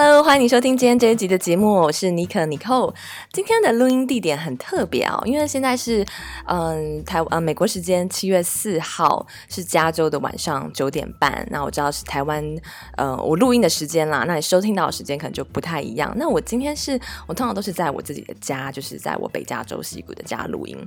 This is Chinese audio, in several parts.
Hello，欢迎你收听今天这一集的节目，我是尼可尼寇。今天的录音地点很特别哦，因为现在是嗯台呃美国时间七月四号是加州的晚上九点半。那我知道是台湾呃我录音的时间啦，那你收听到的时间可能就不太一样。那我今天是我通常都是在我自己的家，就是在我北加州西谷的家录音。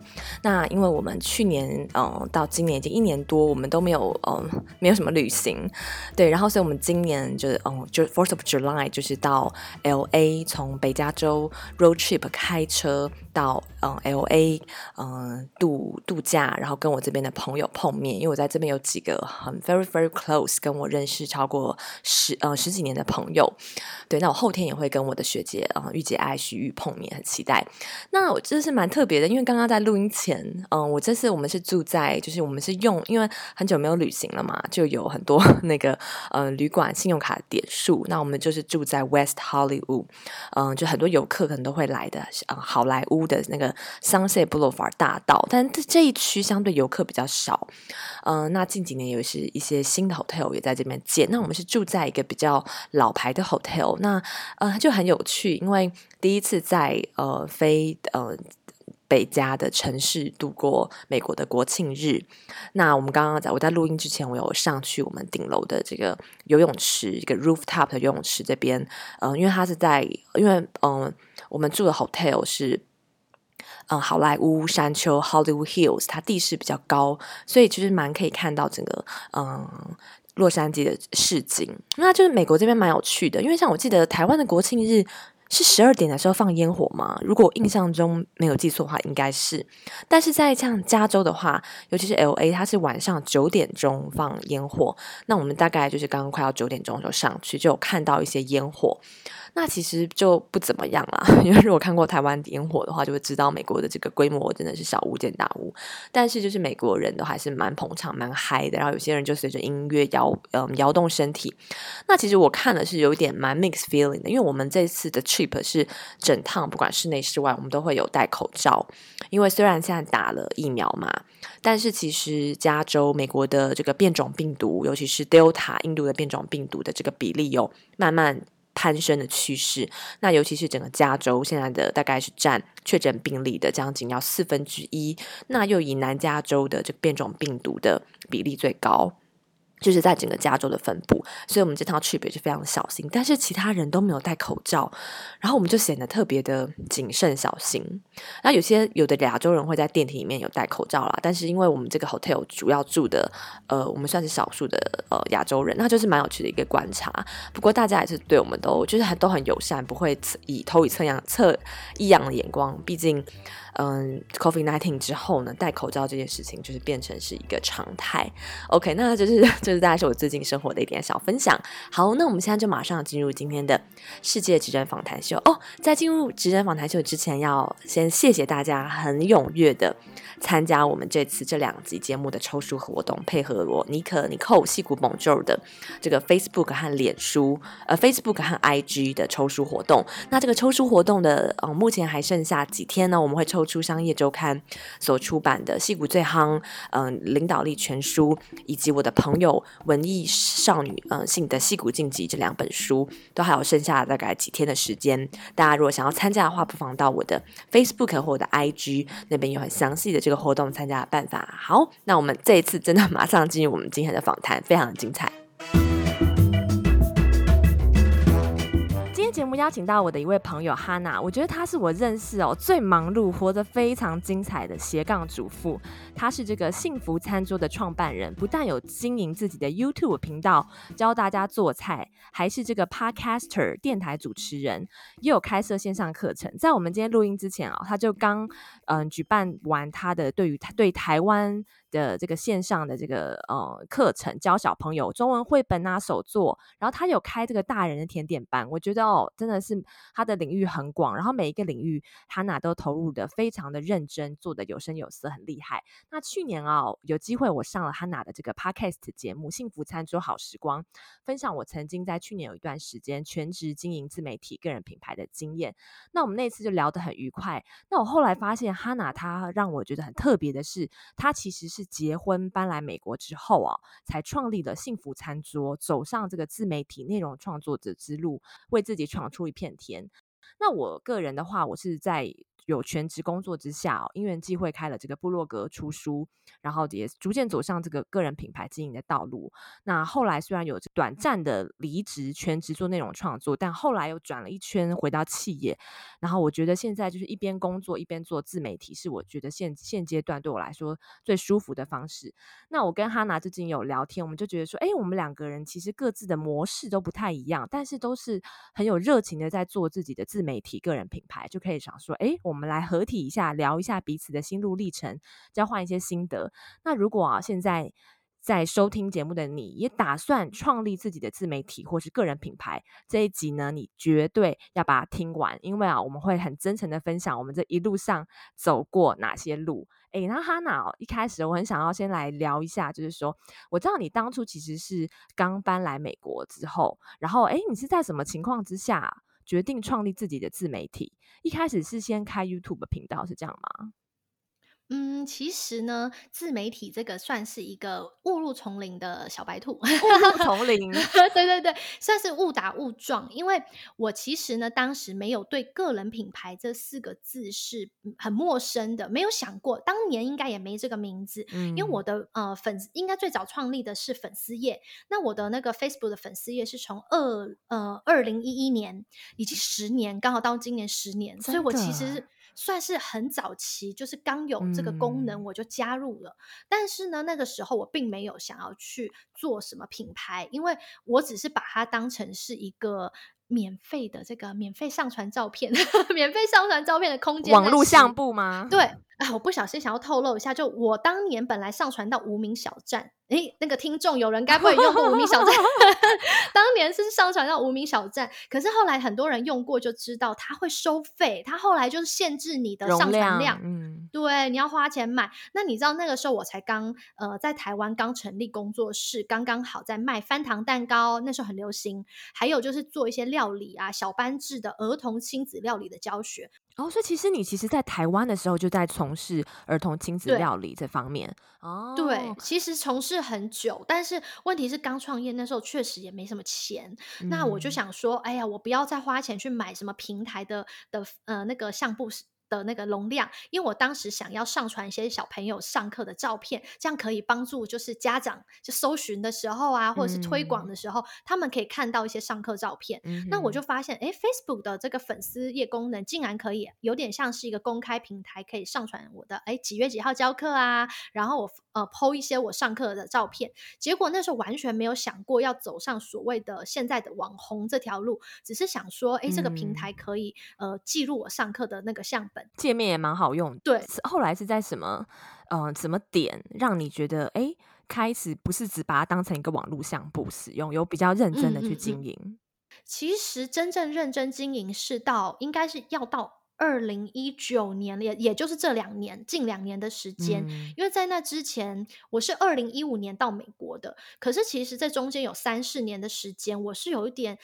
那因为我们去年嗯、呃、到今年已经一年多，我们都没有嗯、呃、没有什么旅行，对，然后所以我们今年就是嗯就 Fourth of July 就。就是到 L A，从北加州 road trip 开车到嗯 L A，嗯度度假，然后跟我这边的朋友碰面，因为我在这边有几个很 very very close，跟我认识超过十呃十几年的朋友。对，那我后天也会跟我的学姐啊御姐爱徐玉碰面，很期待。那我这是蛮特别的，因为刚刚在录音前，嗯，我这次我们是住在，就是我们是用，因为很久没有旅行了嘛，就有很多 那个呃旅馆信用卡点数，那我们就是住在 West Hollywood，嗯，就很多游客可能都会来的，嗯，好莱坞的那个 Sunset Boulevard 大道，但这这一区相对游客比较少，嗯，那近几年有是一些新的 hotel 也在这边建，那我们是住在一个比较老牌的 hotel。那呃就很有趣，因为第一次在呃非呃北加的城市度过美国的国庆日。那我们刚刚在我在录音之前，我有上去我们顶楼的这个游泳池，一个 rooftop 的游泳池这边。嗯、呃，因为它是在，因为嗯、呃，我们住的 hotel 是嗯、好莱坞山丘 Hollywood Hills，它地势比较高，所以其实蛮可以看到整个嗯。洛杉矶的市景，那就是美国这边蛮有趣的，因为像我记得台湾的国庆日是十二点的时候放烟火嘛，如果印象中没有记错的话，应该是。但是在像加州的话，尤其是 LA，它是晚上九点钟放烟火，那我们大概就是刚刚快要九点钟的时候上去，就有看到一些烟火。那其实就不怎么样啦，因为如果看过台湾烟火的话，就会知道美国的这个规模真的是小巫见大巫。但是就是美国人都还是蛮捧场、蛮嗨的，然后有些人就随着音乐摇，嗯，摇动身体。那其实我看了是有点蛮 mixed feeling 的，因为我们这次的 trip 是整趟不管室内室外，我们都会有戴口罩。因为虽然现在打了疫苗嘛，但是其实加州美国的这个变种病毒，尤其是 Delta 印度的变种病毒的这个比例有慢慢。攀升的趋势，那尤其是整个加州现在的大概是占确诊病例的将近要四分之一，那又以南加州的这变种病毒的比例最高。就是在整个加州的分布，所以我们这趟 trip 也是非常小心，但是其他人都没有戴口罩，然后我们就显得特别的谨慎小心。那有些有的亚洲人会在电梯里面有戴口罩啦，但是因为我们这个 hotel 主要住的，呃，我们算是少数的呃亚洲人，那就是蛮有趣的一个观察。不过大家也是对我们都就是很都很友善，不会以投以侧样侧异样的眼光，毕竟。嗯，COVID nineteen 之后呢，戴口罩这件事情就是变成是一个常态。OK，那就是就是大概是我最近生活的一点小分享。好，那我们现在就马上进入今天的世界职人访谈秀哦。在进入职人访谈秀之前，要先谢谢大家很踊跃的参加我们这次这两集节目的抽书活动，配合我尼可尼寇矽谷 Bonjour 的这个 Facebook 和脸书呃 Facebook 和 IG 的抽书活动。那这个抽书活动的呃目前还剩下几天呢？我们会抽。出商业周刊所出版的《矽谷最夯》嗯领导力全书，以及我的朋友文艺少女嗯性的戏骨晋级这两本书，都还有剩下大概几天的时间。大家如果想要参加的话，不妨到我的 Facebook 或我的 IG 那边有很详细的这个活动参加的办法。好，那我们这一次真的马上进入我们今天的访谈，非常的精彩。节目邀请到我的一位朋友哈娜，我觉得她是我认识哦最忙碌、活得非常精彩的斜杠主妇。她是这个幸福餐桌的创办人，不但有经营自己的 YouTube 频道教大家做菜，还是这个 Podcaster 电台主持人，也有开设线上课程。在我们今天录音之前啊、哦，他就刚嗯举办完她的对于对台湾的这个线上的这个呃课程，教小朋友中文绘本啊、手作，然后他有开这个大人的甜点班，我觉得哦，真的是他的领域很广，然后每一个领域哈娜都投入的非常的认真，做的有声有色，很厉害。那去年、哦，有机会我上了哈娜的这个 podcast 节目《幸福餐桌好时光》，分享我曾经在去年有一段时间全职经营自媒体个人品牌的经验。那我们那次就聊得很愉快。那我后来发现哈娜她让我觉得很特别的是，她其实是结婚搬来美国之后啊，才创立了幸福餐桌，走上这个自媒体内容创作者之路，为自己闯出一片天。那我个人的话，我是在。有全职工作之下，哦，因缘际会开了这个部落格出书，然后也逐渐走上这个个人品牌经营的道路。那后来虽然有短暂的离职，全职做内容创作，但后来又转了一圈回到企业。然后我觉得现在就是一边工作一边做自媒体，是我觉得现现阶段对我来说最舒服的方式。那我跟哈娜最近有聊天，我们就觉得说，哎，我们两个人其实各自的模式都不太一样，但是都是很有热情的在做自己的自媒体个人品牌，就可以想说，哎，我们。我们来合体一下，聊一下彼此的心路历程，交换一些心得。那如果啊，现在在收听节目的你也打算创立自己的自媒体或是个人品牌，这一集呢，你绝对要把它听完，因为啊，我们会很真诚的分享我们这一路上走过哪些路。诶，那哈娜哦，一开始我很想要先来聊一下，就是说，我知道你当初其实是刚搬来美国之后，然后诶，你是在什么情况之下？决定创立自己的自媒体，一开始是先开 YouTube 频道，是这样吗？嗯，其实呢，自媒体这个算是一个误入丛林的小白兔。误入丛林，对对对，算是误打误撞。因为我其实呢，当时没有对个人品牌这四个字是很陌生的，没有想过，当年应该也没这个名字。嗯，因为我的呃粉应该最早创立的是粉丝页，那我的那个 Facebook 的粉丝页是从二呃二零一一年，已经十年，刚好到今年十年，所以我其实。算是很早期，就是刚有这个功能我就加入了。嗯。但是呢，那个时候我并没有想要去做什么品牌，因为我只是把它当成是一个免费的这个免费上传照片、免费上传照片的空间。网络相簿吗？对啊，我不小心想要透露一下，就我当年本来上传到无名小站。诶，那个听众有人该不会用过无名小站？当年是上传到无名小站，可是后来很多人用过就知道它会收费，它后来就是限制你的上传量，量，嗯，对，你要花钱买。那你知道那个时候我才刚呃在台湾刚成立工作室，刚刚好在卖翻糖蛋糕，那时候很流行，还有就是做一些料理啊，小班制的儿童亲子料理的教学。哦，所以其实你其实，在台湾的时候就在从事儿童亲子料理这方面。哦，对，其实从事很久，但是问题是刚创业那时候确实也没什么钱。嗯。那我就想说，哎呀，我不要再花钱去买什么平台的的呃那个相簿。的那个容量，因为我当时想要上传一些小朋友上课的照片，这样可以帮助就是家长就搜寻的时候啊，或者是推广的时候，嗯、他们可以看到一些上课照片。嗯、那我就发现，哎，Facebook 的这个粉丝页功能竟然可以有点像是一个公开平台，可以上传我的哎几月几号教课啊，然后我呃 po 一些我上课的照片。结果那时候完全没有想过要走上所谓的现在的网红这条路，只是想说，哎，这个平台可以呃记录我上课的那个相本。界面也蛮好用，对。后来是在什么，嗯、呃，什么点让你觉得，哎，开始不是只把它当成一个网络项目使用，有比较认真的去经营？嗯嗯嗯。其实真正认真经营是到，应该是要到二零一九年，也也就是这两年，近两年的时间。嗯。因为在那之前，我是二零一五年到美国的，可是其实这中间有三四年的时间，我是有一点。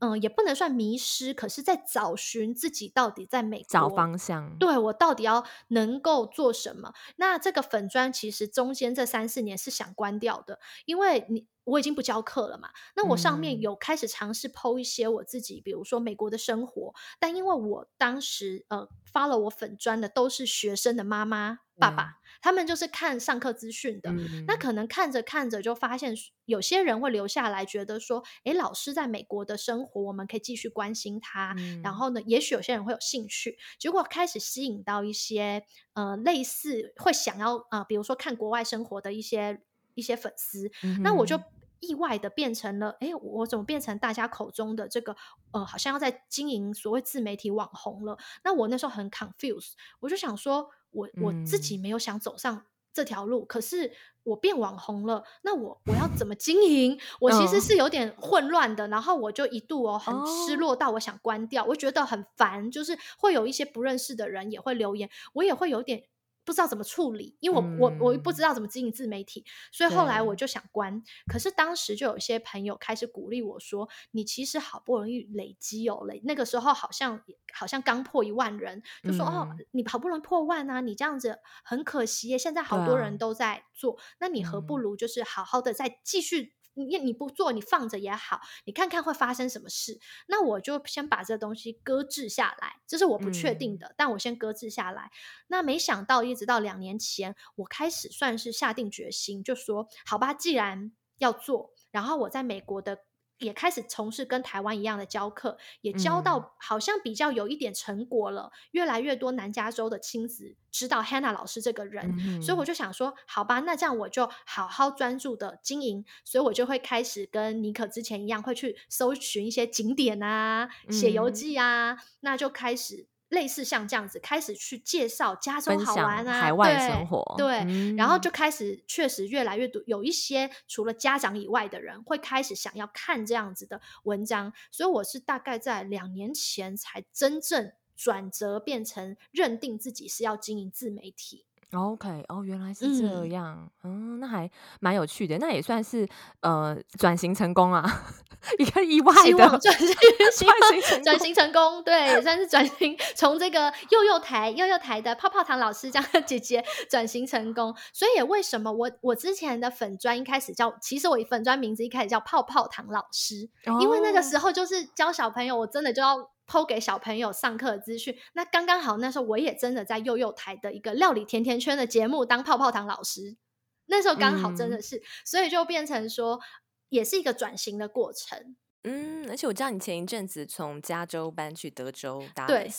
嗯，也不能算迷失，可是在找寻自己到底在美国找方向。对，我到底要能够做什么？那这个粉砖其实中间这三四年是想关掉的，因为你我已经不教课了嘛。那我上面有开始尝试 po 一些我自己，比如说美国的生活，但因为我当时呃发了我粉砖的都是学生的妈妈。爸爸，他们就是看上课资讯的，嗯，那可能看着看着就发现，有些人会留下来，觉得说，诶，老师在美国的生活，我们可以继续关心他。嗯、然后呢，也许有些人会有兴趣，结果开始吸引到一些呃类似会想要啊、呃，比如说看国外生活的一些一些粉丝，嗯。那我就意外的变成了，诶，我怎么变成大家口中的这个呃，好像要在经营所谓自媒体网红了？那我那时候很 confused，我就想说。我我自己没有想走上这条路，可是我变网红了，那我我要怎么经营？我其实是有点混乱的，然后我就一度哦很失落到我想关掉，我觉得很烦，就是会有一些不认识的人也会留言，我也会有点。不知道怎么处理，因为我、嗯、我我不知道怎么经营自媒体，所以后来我就想关。可是当时就有一些朋友开始鼓励我说：“你其实好不容易累积哦，累那个时候好像好像刚破一万人，就说、嗯、哦，你好不容易破万啊，你这样子很可惜耶。现在好多人都在做，啊、那你何不如就是好好的再继续。”你你不做，你放着也好，你看看会发生什么事。那我就先把这东西搁置下来，这是我不确定的，嗯、但我先搁置下来。那没想到，一直到两年前，我开始算是下定决心，就说好吧，既然要做，然后我在美国的。也开始从事跟台湾一样的教课，也教到好像比较有一点成果了。嗯、越来越多南加州的亲子知道 Hannah 老师这个人，嗯、所以我就想说，好吧，那这样我就好好专注的经营。所以我就会开始跟妮可之前一样，会去搜寻一些景点啊，写游记啊，嗯、那就开始。类似像这样子，开始去介绍加州好玩啊，海外生活，对，对嗯、然后就开始确实越来越多，有一些除了家长以外的人会开始想要看这样子的文章，所以我是大概在两年前才真正转折，变成认定自己是要经营自媒体。OK，哦，原来是这样，嗯，嗯，那还蛮有趣的，那也算是呃转型成功啊，一个意外的转型，转型成功，对，也算是转型从这个幼幼台幼幼台的泡泡糖老师这样的姐姐转型成功，所以也为什么我我之前的粉专一开始叫，其实我粉专名字一开始叫泡泡糖老师，哦、因为那个时候就是教小朋友，我真的就要。抛给小朋友上课的资讯，那刚刚好，那时候我也真的在幼幼台的一个料理甜甜圈的节目当泡泡糖老师，那时候刚好真的是，嗯、所以就变成说，也是一个转型的过程。嗯，而且我知道你前一阵子从加州搬去德州，对，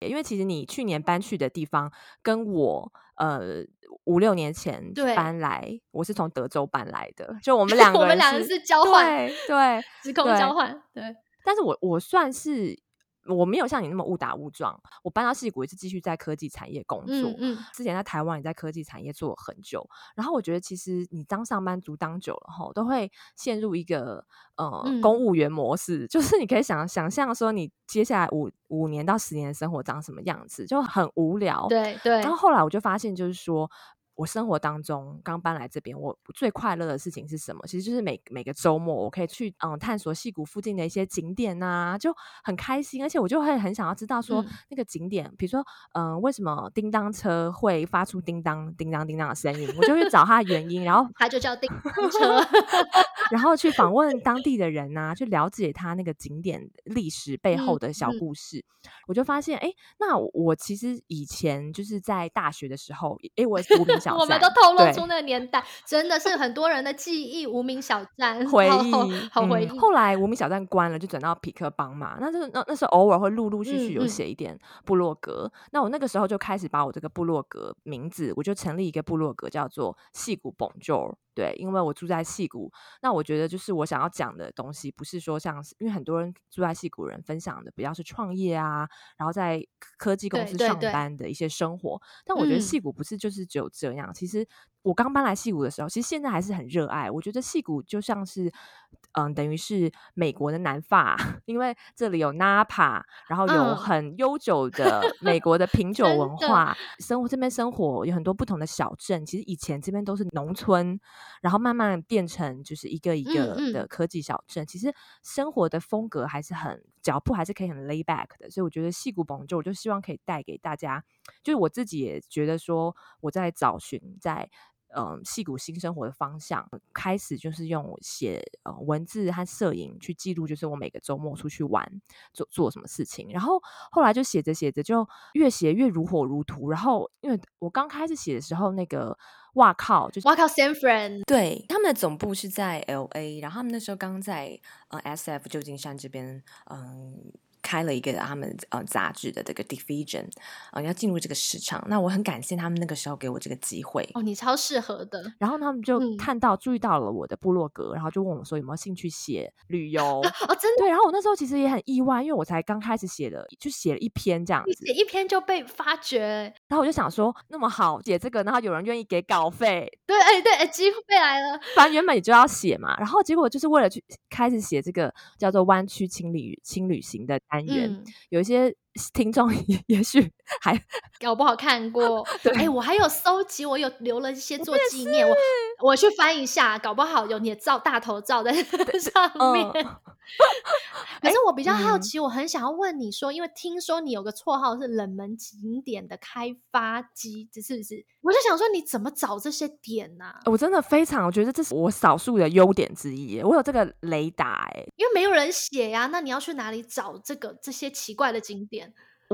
因为其实你去年搬去的地方跟我呃五六年前搬来，我是从德州搬来的，就我 们两个人我们两个是交换，对，时空交换，对，对但是我我算是。我没有像你那么误打误撞，我搬到矽谷也是继续在科技产业工作。嗯，嗯之前在台湾也在科技产业做了很久，然后我觉得其实你当上班族当久了后，都会陷入一个呃、嗯、公务员模式，就是你可以想想象说你接下来五五年到十年的生活长什么样子，就很无聊。对对。然后后来我就发现，就是说。我生活当中刚搬来这边，我最快乐的事情是什么？其实就是每每个周末，我可以去嗯探索戏谷附近的一些景点呐、啊，就很开心。而且我就会很想要知道说、嗯、那个景点，比如说嗯为什么叮当车会发出叮当叮当叮当的声音，我就去找它的原因，然后它就叫叮当车，然后去访问当地的人呐、啊，去了解它那个景点历史背后的小故事。嗯嗯、我就发现，哎，那我其实以前就是在大学的时候，哎，我我们都透露出那个年代，真的是很多人的记忆。无名小站回忆，好回忆。嗯、后来无名小站关了，就转到匹克邦嘛。那就是那那时候偶尔会陆陆续续有写一点部落格。嗯嗯、那我那个时候就开始把我这个部落格名字，我就成立一个部落格，叫做戏谷 Bonjour。对，因为我住在戏谷，那我觉得就是我想要讲的东西，不是说像，因为很多人住在戏谷人分享的比较是创业啊，然后在科技公司上班的一些生活，但我觉得戏谷不是就是只有这样，其实。我刚搬来戏谷的时候，其实现在还是很热爱。我觉得戏谷就像是，嗯，等于是美国的南法，因为这里有 Napa，然后有很悠久的 美国的品酒文化。的生活这边生活有很多不同的小镇，其实以前这边都是农村，然后慢慢变成就是一个一个的科技小镇。嗯嗯，其实生活的风格还是很脚步还是可以很 lay back 的，所以我觉得戏谷 Bonjour，我就希望可以带给大家，就是我自己也觉得说我在找寻在。嗯，戏谷新生活的方向开始就是用写呃文字和摄影去记录，就是我每个周末出去玩做做什么事情。然后后来就写着写着，就越写越如火如荼。然后因为我刚开始写的时候，那个哇靠，就是哇靠，San Fran，对，他们的总部是在 LA，然后他们那时候刚在呃 SF 旧金山这边嗯。开了一个他们呃杂志的这个 division 啊、呃，要进入这个市场。那我很感谢他们那个时候给我这个机会。哦，你超适合的。然后他们就看到、嗯、注意到了我的部落格，然后就问我说有没有兴趣写旅游 哦，真的。对，然后我那时候其实也很意外，因为我才刚开始写的，就写了一篇这样子，写一篇就被发掘。然后我就想说，那么好写这个，然后有人愿意给稿费，对，哎对，哎机会来了。反正原本你就要写嘛，然后结果就是为了去开始写这个叫做湾区轻旅轻旅行的单元，嗯、有一些。听众 也也许还 搞不好看过，对，哎，我还有搜集，我有留了一些做纪念，我我去翻一下，搞不好有你的照大头照在上面。嗯、可是我比较好奇，我很想要问你说，因为听说你有个绰号是冷门景点的开发机，这是不是？我就想说，你怎么找这些点呢、啊？我真的非常，我觉得这是我少数的优点之一，我有这个雷达，哎，因为没有人写呀，那你要去哪里找这个这些奇怪的景点？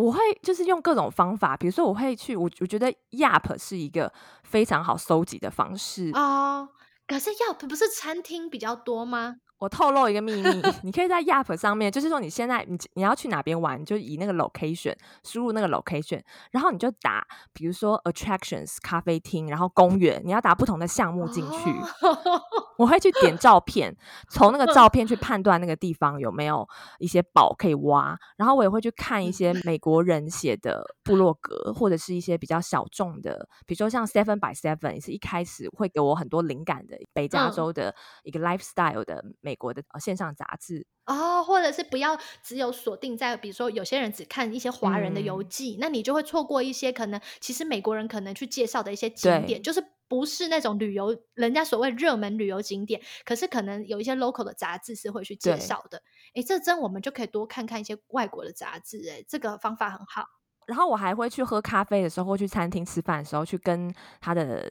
我会就是用各种方法，比如说我会去，我我觉得 Yap 是一个非常好搜集的方式啊。可是 Yap 不是餐厅比较多吗？我透露一个秘密，你可以在 Yelp 上面，就是说你现在你你要去哪边玩，就以那个 location 输入那个 location，然后你就打，比如说 attractions 咖啡厅，然后公园，你要打不同的项目进去。Oh. 我会去点照片，从那个照片去 判断那个地方有没有一些宝可以挖，然后我也会去看一些美国人写的部落格，或者是一些比较小众的，比如说像 Seven by Seven 也是一开始会给我很多灵感的北加州的一个 lifestyle 的。美国的线上杂志哦，或者是不要只有锁定在，比如说有些人只看一些华人的游记，嗯，那你就会错过一些可能其实美国人可能去介绍的一些景点，就是不是那种旅游人家所谓热门旅游景点，可是可能有一些 local 的杂志是会去介绍的。哎，这真我们就可以多看看一些外国的杂志，哎，这个方法很好。然后我还会去喝咖啡的时候，或去餐厅吃饭的时候，去跟他的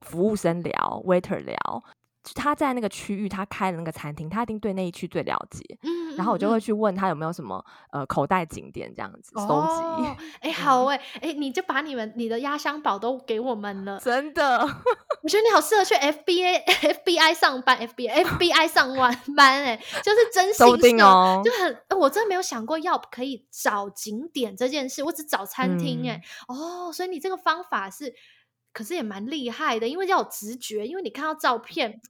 服务生聊，waiter 聊。他在那个区域，他开了那个餐厅，他一定对那一区最了解。嗯，然后我就会去问他有没有什么呃口袋景点这样子搜集。哎、哦，好哎，哎，你就把你们你的压箱宝都给我们了，真的。我觉得你好适合去 FBA FBI 上班，FBI FBI 上晚班哎，就是真心定哦，就很我真的没有想过要可以找景点这件事，我只找餐厅哎、嗯。哦，所以你这个方法是，可是也蛮厉害的，因为要有直觉，因为你看到照片。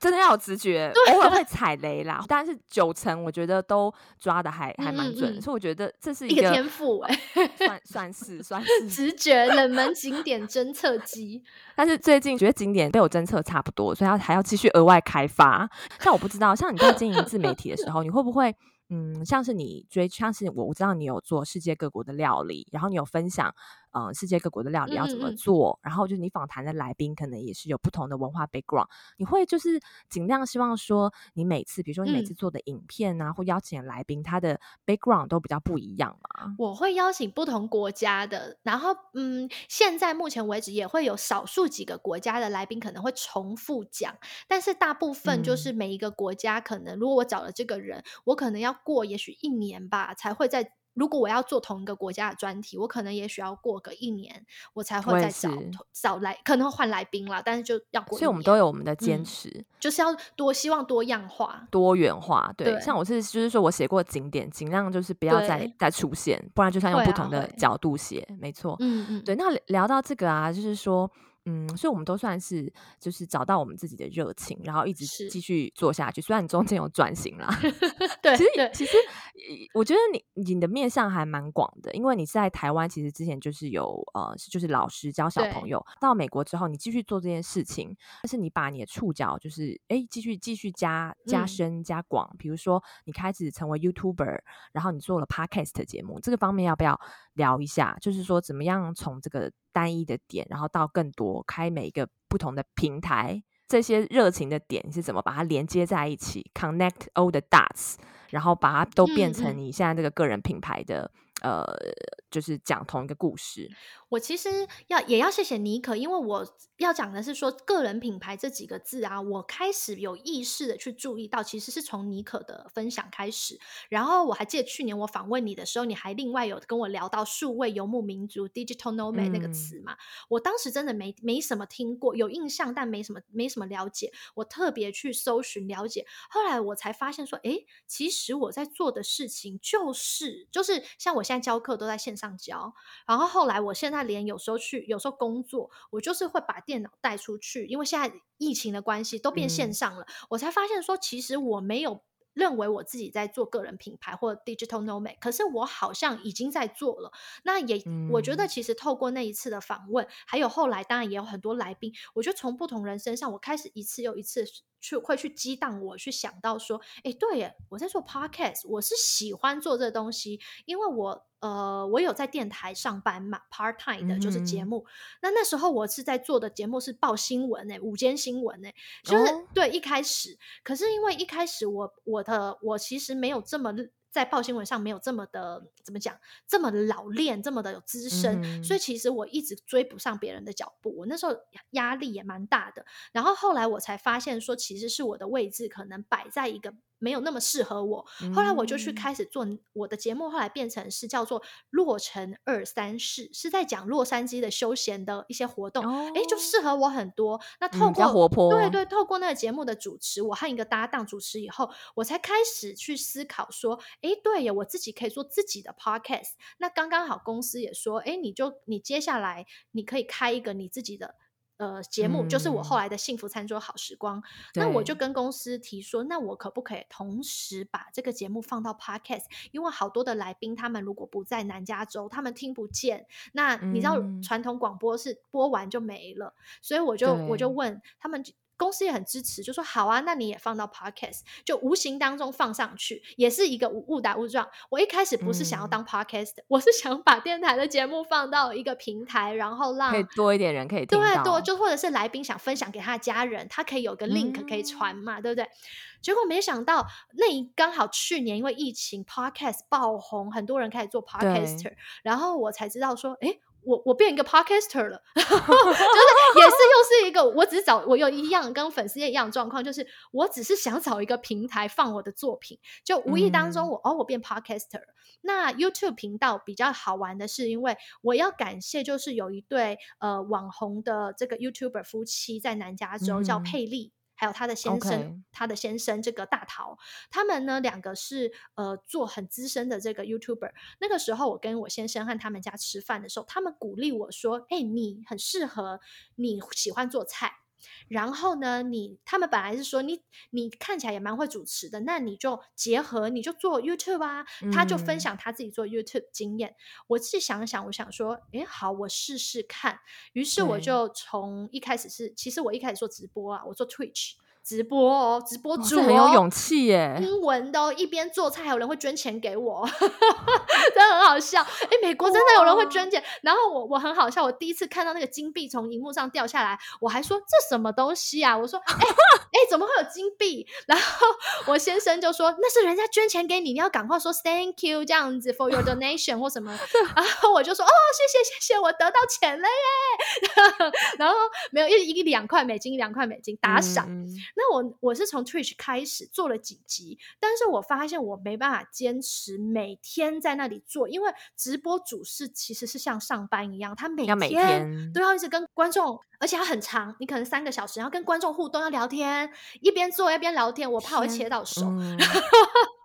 真的要有直觉，偶尔会踩雷啦，但是九成我觉得都抓的还还蛮准，嗯嗯，所以我觉得这是一个，天赋哎，算算是算是 直觉冷门景点侦测机。但是最近觉得景点被我侦测差不多，所以要还要继续额外开发。像我不知道，像你在经营自媒体的时候，你会不会？嗯，像是你追，像是我我知道你有做世界各国的料理，然后你有分享，嗯、呃，世界各国的料理要怎么做，嗯嗯，然后就是你访谈的来宾可能也是有不同的文化 background，你会就是尽量希望说，你每次比如说你每次做的影片啊，嗯、或邀请的来宾，他的 background 都比较不一样嘛？我会邀请不同国家的，然后嗯，现在目前为止也会有少数几个国家的来宾可能会重复讲，但是大部分就是每一个国家可能，如果我找了这个人，我可能要。过也许一年吧，才会在。如果我要做同一个国家的专题，我可能也许要过个一年，我才会再找找来，可能会换来宾啦。但是就要过。所以我们都有我们的坚持、嗯，就是要多希望多样化、多元化。对，对像我是就是说我写过景点，尽量就是不要再再出现，不然就算用不同的角度写，没错。嗯嗯，对。那聊到这个啊，就是说。嗯，所以我们都算是就是找到我们自己的热情，然后一直继续做下去。虽然你中间有转型啦，对，其实其实我觉得你你的面向还蛮广的，因为你在台湾其实之前就是有呃，就是老师教小朋友，到美国之后你继续做这件事情，但是你把你的触角就是哎继续继续加加深加广，比如说你开始成为 YouTuber，然后你做了 Podcast 节目，这个方面要不要聊一下？就是说怎么样从这个。单一的点，然后到更多开每一个不同的平台，这些热情的点你是怎么把它连接在一起？Connect all the dots，然后把它都变成你现在这个个人品牌的。呃，就是讲同一个故事。我其实要也要谢谢妮可，因为我要讲的是说个人品牌这几个字啊，我开始有意识的去注意到，其实是从妮可的分享开始。然后我还记得去年我访问你的时候，你还另外有跟我聊到数位游牧民族 （digital nomad） 那个词嘛，嗯、我当时真的没没什么听过，有印象但没什么没什么了解。我特别去搜寻了解，后来我才发现说，哎，其实我在做的事情就是就是像我现在教课都在线上教，然后后来我现在。那连有时候去，有时候工作，我就是会把电脑带出去，因为现在疫情的关系都变线上了，嗯、我才发现说，其实我没有认为我自己在做个人品牌或 digital nomad，可是我好像已经在做了。那也，嗯、我觉得其实透过那一次的访问，还有后来当然也有很多来宾，我觉得从不同人身上，我开始一次又一次。去会去激荡我，去想到说，哎，对耶，我在做 podcast，我是喜欢做这东西，因为我呃，我有在电台上班嘛，part time 的就是节目。嗯、那那时候我是在做的节目是报新闻诶，午间新闻诶，就是、哦、对一开始，可是因为一开始我我的我其实没有这么。在报新闻上没有这么的怎么讲，这么老练，这么的有资深，嗯、所以其实我一直追不上别人的脚步。我那时候压力也蛮大的，然后后来我才发现说，其实是我的位置可能摆在一个。没有那么适合我，后来我就去开始做我的节目，后来变成是叫做“洛城二三事”，是在讲洛杉矶的休闲的一些活动，哎、哦，就适合我很多。那透过、嗯、活泼对对，透过那个节目的主持，我和一个搭档主持以后，我才开始去思考说，哎，对呀，我自己可以做自己的 podcast。那刚刚好公司也说，哎，你就你接下来你可以开一个你自己的。呃，节目就是我后来的幸福餐桌好时光。嗯、那我就跟公司提说，那我可不可以同时把这个节目放到 Podcast？因为好多的来宾他们如果不在南加州，他们听不见。那你知道传统广播是播完就没了，嗯、所以我就我就问他们。公司也很支持，就说好啊，那你也放到 Podcast，就无形当中放上去，也是一个误打误撞。我一开始不是想要当 Podcast，嗯、我是想把电台的节目放到一个平台，然后让可以多一点人可以听到。对，多就或者是来宾想分享给他的家人，他可以有个 link 可以传嘛，嗯、对不对？结果没想到那一刚好去年因为疫情 Podcast 爆红，很多人开始做 Podcaster，然后我才知道说，哎。我我变一个 podcaster 了，就是也是又是一个，我只是找我有一样跟粉丝也一样状况，就是我只是想找一个平台放我的作品，就无意当中我、嗯、哦我变 podcaster。那 YouTube 频道比较好玩的是，因为我要感谢就是有一对呃网红的这个 YouTuber 夫妻在南加州、嗯、叫佩丽。还有他的先生.他的先生这个大桃，他们呢两个是呃做很资深的这个 YouTuber。那个时候我跟我先生和他们家吃饭的时候，他们鼓励我说：“哎，你很适合，你喜欢做菜。”然后呢，你他们本来是说你你看起来也蛮会主持的，那你就结合你就做 YouTube 啊。嗯、他就分享他自己做 YouTube 经验。我自己想想，我想说，哎，好，我试试看。于是我就从一开始是，其实我一开始做直播啊，我做 Twitch。直播哦，直播主、哦、很有勇气耶！英文的、哦，一边做菜，还有人会捐钱给我，真的很好笑。哎，美国真的有人会捐钱，然后我我很好笑，我第一次看到那个金币从荧幕上掉下来，我还说这什么东西啊？我说哎哎，怎么会有金币？然后我先生就说那是人家捐钱给你，你要赶快说 thank you 这样子 for your donation 或什么。然后我就说哦，谢谢谢谢，我得到钱了耶！然后没有一一两块美金，一两块美金打赏。嗯那我我是从 Twitch 开始做了几集，但是我发现我没办法坚持每天在那里做，因为直播主是其实是像上班一样，他每天，每天都要一直跟观众，而且要很长，你可能三个小时，然后跟观众互动要聊天，一边做一边聊天，我怕我会切到手。嗯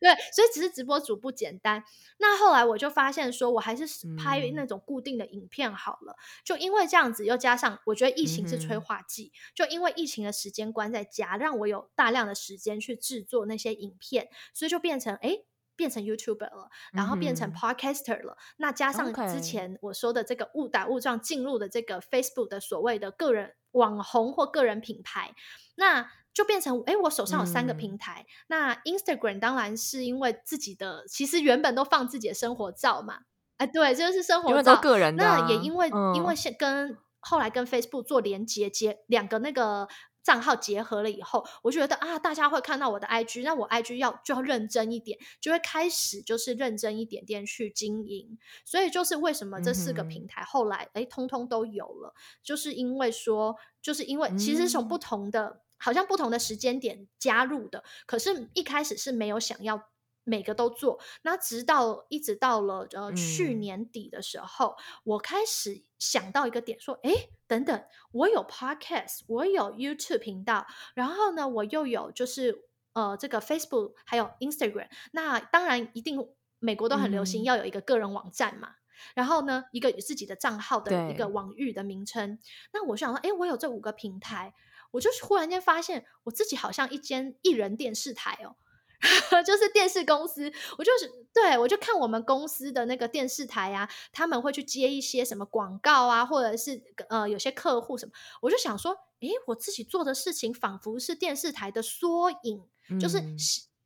对，所以只是直播主不简单。那后来我就发现，说我还是拍那种固定的影片好了。嗯、就因为这样子，又加上我觉得疫情是催化剂，嗯、就因为疫情的时间关在家，让我有大量的时间去制作那些影片，所以就变成哎，变成 YouTuber 了，然后变成 Podcaster 了。嗯、那加上之前我说的这个误打误撞进入的这个 Facebook 的所谓的个人网红或个人品牌，那。就变成哎，我手上有三个平台。嗯、那 Instagram 当然是因为自己的，其实原本都放自己的生活照嘛。哎，对，这就是生活照，个人的、啊。那也因为、嗯、因为先跟后来跟 Facebook 做连接，接两个那个账号结合了以后，我觉得啊，大家会看到我的 IG，那我 IG 要就要认真一点，就会开始就是认真一点点去经营。所以就是为什么这四个平台后来哎、嗯，通通都有了，就是因为说，就是因为其实从不同的、嗯、好像不同的时间点加入的，可是一开始是没有想要每个都做。那直到一直到了呃、嗯、去年底的时候，我开始想到一个点，说哎。等等，我有 podcast，我有 YouTube 频道，然后呢，我又有就是呃这个 Facebook 还有 Instagram。那当然，一定美国都很流行要有一个个人网站嘛。嗯、然后呢，一个自己的账号的一个网域的名称。那我想说，哎，我有这五个平台，我就忽然间发现我自己好像一间一人电视台哦。就是电视公司，我就是对我就看我们公司的那个电视台啊，他们会去接一些什么广告啊，或者是呃有些客户什么，我就想说，诶，我自己做的事情仿佛是电视台的缩影，嗯、就是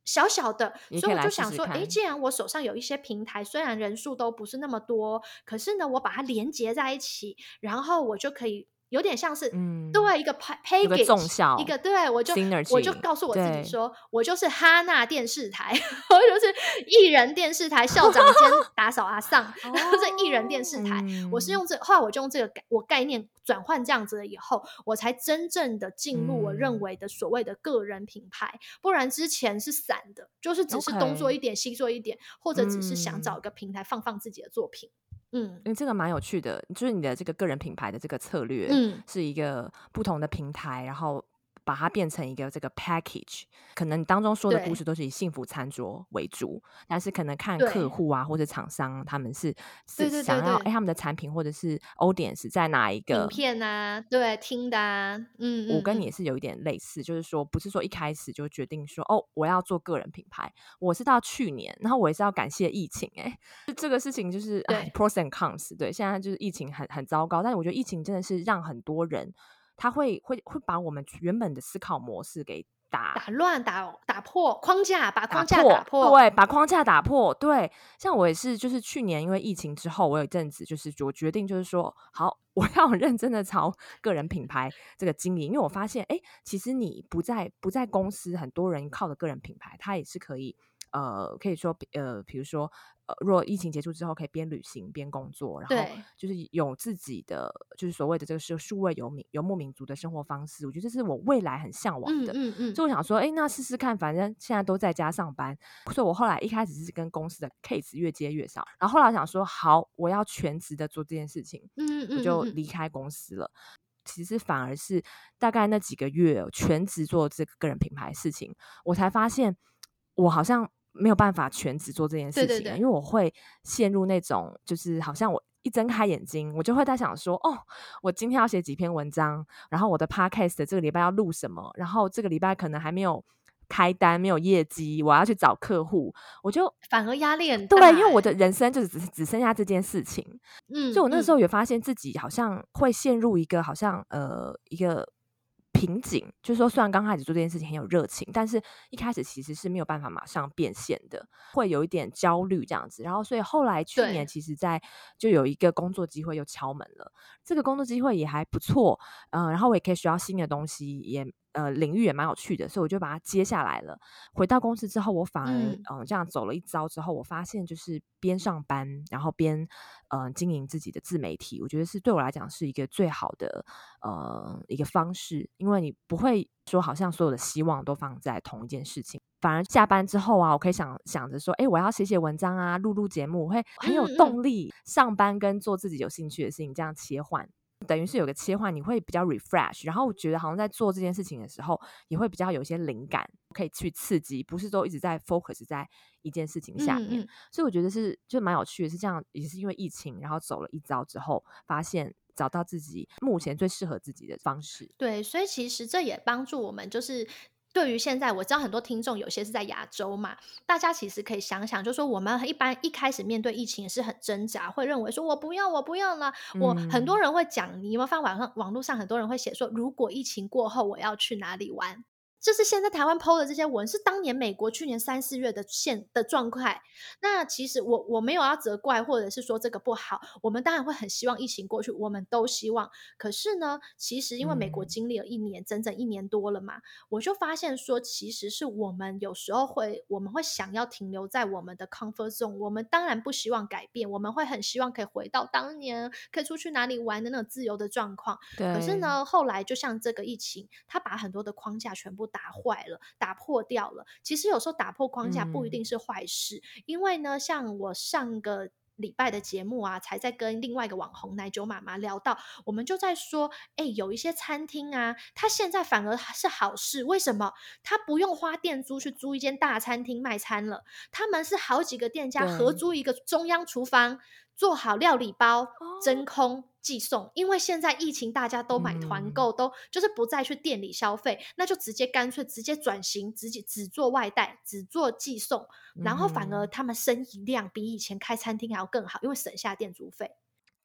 小小的，所以我就想说，诶，既然我手上有一些平台，虽然人数都不是那么多，可是呢，我把它连接在一起，然后我就可以。有点像是，嗯，对，一个 package，一个综效，一个对，我就我就告诉我自己说，我就是哈娜电视台，我就是艺人电视台校长兼 打扫阿桑，然后这艺人电视台，嗯、我是用这，后来我就用这个概我概念转换这样子了以后，我才真正的进入我认为的所谓的个人品牌，嗯、不然之前是散的，就是只是东做一点西做一点，或者只是想找一个平台放放自己的作品。嗯，因为这个蛮有趣的，就是你的这个个人品牌的这个策略，嗯，是一个不同的平台，然后。把它变成一个这个 package，可能你当中说的故事都是以幸福餐桌为主，但是可能看客户啊或者厂商他们是是想要哎他们的产品或者是 audience 在哪一个影片啊，对听的啊，嗯，我跟你也是有一点类似，就是说不是说一开始就决定说哦我要做个人品牌，我是到去年，然后我也是要感谢疫情哎、欸，这个事情就是对、啊、pros and cons，对，现在就是疫情很很糟糕，但是我觉得疫情真的是让很多人。他会会会把我们原本的思考模式给打打乱、打打破框架，把框架打破，对，把框架打破。对，像我也是，就是去年因为疫情之后，我有一阵子就是我决定就是说，好，我要 认真的朝个人品牌这个经营，因为我发现，哎，其实你不在不在公司，很多人靠的个人品牌，他也是可以。呃，可以说，呃，比如说，呃，若疫情结束之后，可以边旅行边工作，然后就是有自己的，就是所谓的这个是数位游民游牧民族的生活方式。我觉得这是我未来很向往的。嗯嗯，嗯。所以我想说，哎，那试试看，反正现在都在家上班，所以我后来一开始是跟公司的 case 越接越少，然后后来想说，好，我要全职的做这件事情，嗯嗯，我就离开公司了。其实反而是大概那几个月全职做这个个人品牌事情，我才发现我好像。没有办法全职做这件事情，对对对，因为我会陷入那种，就是好像我一睁开眼睛，我就会在想说，哦，我今天要写几篇文章，然后我的 podcast 这个礼拜要录什么，然后这个礼拜可能还没有开单，没有业绩，我要去找客户，我就反而压力很大。对，因为我的人生就只只剩下这件事情，嗯，所以我那时候也发现自己好像会陷入一个好像呃一个。瓶颈，就是说，虽然刚开始做这件事情很有热情，但是一开始其实是没有办法马上变现的，会有一点焦虑这样子。然后，所以后来去年其实，在就有一个工作机会又敲门了，这个工作机会也还不错，嗯、呃，然后我也可以学到新的东西，也。呃，领域也蛮有趣的，所以我就把它接下来了。回到公司之后，我反而嗯、呃、这样走了一遭之后，我发现就是边上班，然后边嗯、呃、经营自己的自媒体，我觉得是对我来讲是一个最好的呃一个方式，因为你不会说好像所有的希望都放在同一件事情，反而下班之后啊，我可以想想着说，哎，我要写写文章啊，录录节目，我会很有动力。上班跟做自己有兴趣的事情这样切换。等于是有个切换，你会比较 refresh，然后我觉得好像在做这件事情的时候，也会比较有一些灵感可以去刺激，不是都一直在 focus 在一件事情下面。嗯嗯，所以我觉得是就蛮有趣的，是这样，也是因为疫情，然后走了一遭之后，发现找到自己目前最适合自己的方式。对，所以其实这也帮助我们，就是。对于现在，我知道很多听众有些是在亚洲嘛，大家其实可以想想，就是说我们一般一开始面对疫情是很挣扎，会认为说我不要，我不要了。嗯、我很多人会讲，你有没有发现网上网络上很多人会写说，如果疫情过后我要去哪里玩？就是现在台湾 PO 的这些文，是当年美国去年三四月的现的状态。那其实我我没有要责怪，或者是说这个不好。我们当然会很希望疫情过去，我们都希望。可是呢，其实因为美国经历了一年，嗯、整整一年多了嘛，我就发现说，其实是我们有时候会，我们会想要停留在我们的 comfort zone。我们当然不希望改变，我们会很希望可以回到当年可以出去哪里玩的那种自由的状况。对。可是呢，后来就像这个疫情，它把很多的框架全部打坏了，打破掉了。其实有时候打破框架不一定是坏事，嗯、因为呢，像我上个礼拜的节目啊，才在跟另外一个网红奶酒妈妈聊到，我们就在说，哎，有一些餐厅啊，它现在反而是好事，为什么？它不用花店租去租一间大餐厅卖餐了，他们是好几个店家合租一个中央厨房。做好料理包，真空寄送。因为现在疫情，大家都买团购，都就是不再去店里消费，那就直接干脆直接转型，直接只做外带，只做寄送，然后反而他们生意量比以前开餐厅还要更好，因为省下店租费。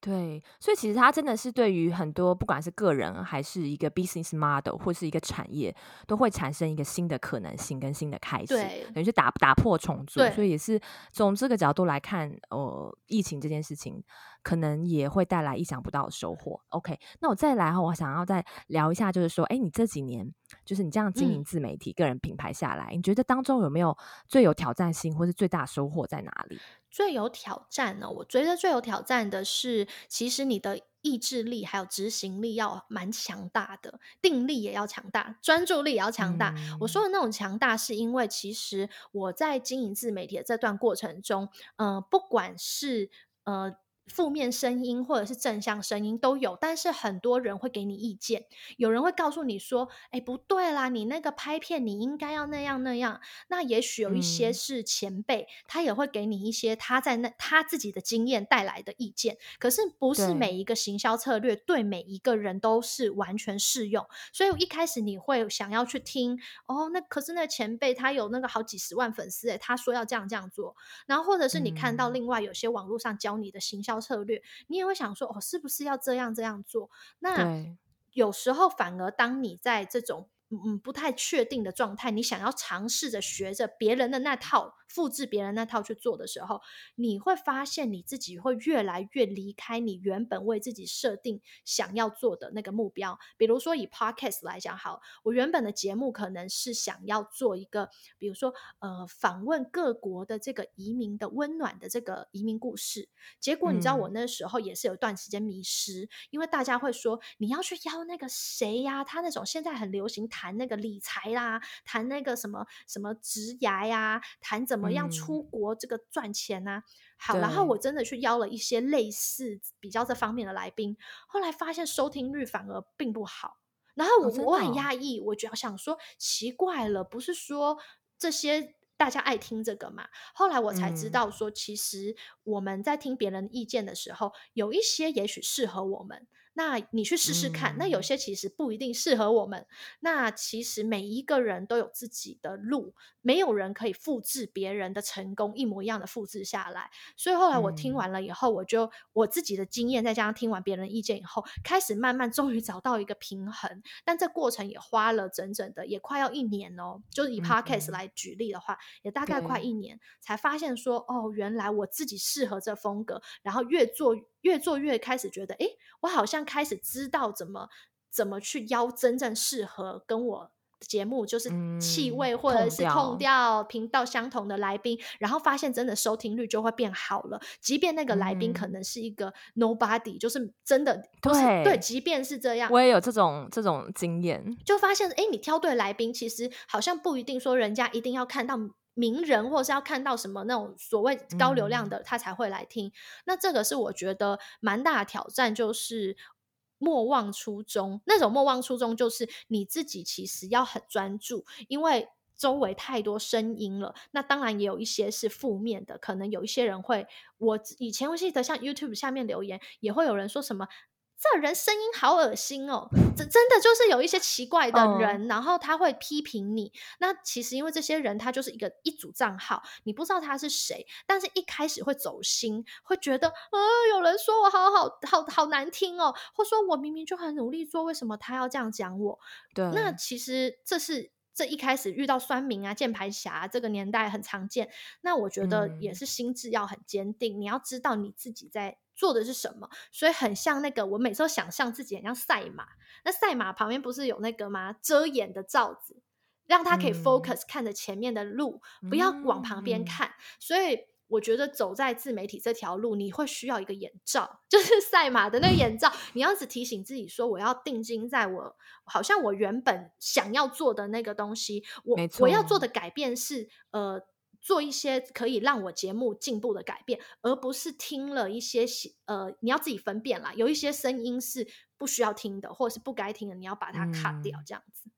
对，所以其实它真的是对于很多不管是个人还是一个 business model 或是一个产业，都会产生一个新的可能性跟新的开始，等于是打打破重组。所以也是从这个角度来看，呃，疫情这件事情可能也会带来意想不到的收获。OK，那我再来哈，我想要再聊一下，就是说，哎，你这几年就是你这样经营自媒体、嗯、个人品牌下来，你觉得当中有没有最有挑战性或是最大收获在哪里？最有挑战呢？我觉得最有挑战的是，其实你的意志力还有执行力要蛮强大的，定力也要强大，专注力也要强大。嗯、我说的那种强大，是因为其实我在经营自媒体的这段过程中，呃，不管是呃。负面声音或者是正向声音都有，但是很多人会给你意见，有人会告诉你说：“哎，不对啦，你那个拍片你应该要那样那样。”那也许有一些是前辈，嗯、他也会给你一些他在那他自己的经验带来的意见。可是不是每一个行销策略对每一个人都是完全适用，所以一开始你会想要去听哦，那可是那前辈他有那个好几十万粉丝，哎，他说要这样这样做，然后或者是你看到另外有些网络上教你的行销。策略，你也会想说，哦，是不是要这样这样做？那有时候反而当你在这种嗯不太确定的状态，你想要尝试着学着别人的那套。复制别人那套去做的时候，你会发现你自己会越来越离开你原本为自己设定想要做的那个目标。比如说以 Podcast 来讲，好，我原本的节目可能是想要做一个，比如说呃访问各国的这个移民的温暖的这个移民故事。结果你知道我那时候也是有一段时间迷失，嗯、因为大家会说你要去邀那个谁呀、啊，他那种现在很流行谈那个理财啦，谈那个什么什么职涯呀，谈怎么。怎么样出国这个赚钱呢、啊？嗯、好，然后我真的去邀了一些类似比较这方面的来宾，后来发现收听率反而并不好。然后我、哦、我很压抑，我就要想说奇怪了，不是说这些大家爱听这个嘛？后来我才知道说，其实我们在听别人意见的时候，嗯、有一些也许适合我们。那你去试试看，嗯、那有些其实不一定适合我们。那其实每一个人都有自己的路，没有人可以复制别人的成功一模一样的复制下来。所以后来我听完了以后，我就我自己的经验，再加上听完别人意见以后，开始慢慢终于找到一个平衡。但这过程也花了整整的也快要一年哦。就是以 Podcast 来举例的话，嗯、也大概快一年才发现说，哦，原来我自己适合这风格，然后越做。越做越开始觉得，哎，我好像开始知道怎么怎么去邀真正适合跟我节目就是气味或者是 tone 调频道相同的来宾，嗯、然后发现真的收听率就会变好了。即便那个来宾可能是一个 nobody，、嗯、就是真的对对，即便是这样，我也有这种这种经验，就发现哎，你挑对来宾，其实好像不一定说人家一定要看到。名人，或是要看到什么那种所谓高流量的，他才会来听。嗯、那这个是我觉得蛮大的挑战，就是莫忘初衷。那种莫忘初衷，就是你自己其实要很专注，因为周围太多声音了。那当然也有一些是负面的，可能有一些人会，我以前我记得像 YouTube 下面留言，也会有人说什么。这人声音好恶心哦！真真的就是有一些奇怪的人，嗯、然后他会批评你。那其实因为这些人他就是一个一组账号，你不知道他是谁，但是一开始会走心，会觉得，呃，有人说我好好好好难听哦，或说我明明就很努力做，为什么他要这样讲我？对，那其实这是。这一开始遇到酸民啊、键盘侠这个年代很常见。那我觉得也是心智要很坚定，嗯、你要知道你自己在做的是什么。所以很像那个，我每次都想象自己很像赛马，那赛马旁边不是有那个吗？遮掩的罩子，让他可以 focus 看着前面的路，嗯、不要往旁边看。所以。我觉得走在自媒体这条路，你会需要一个眼罩，就是赛马的那个眼罩。你要只提醒自己说，我要定睛在我，好像我原本想要做的那个东西。我我要做的改变是，呃，做一些可以让我节目进步的改变，而不是听了一些，呃，你要自己分辨啦。有一些声音是不需要听的，或者是不该听的，你要把它卡掉，这样子。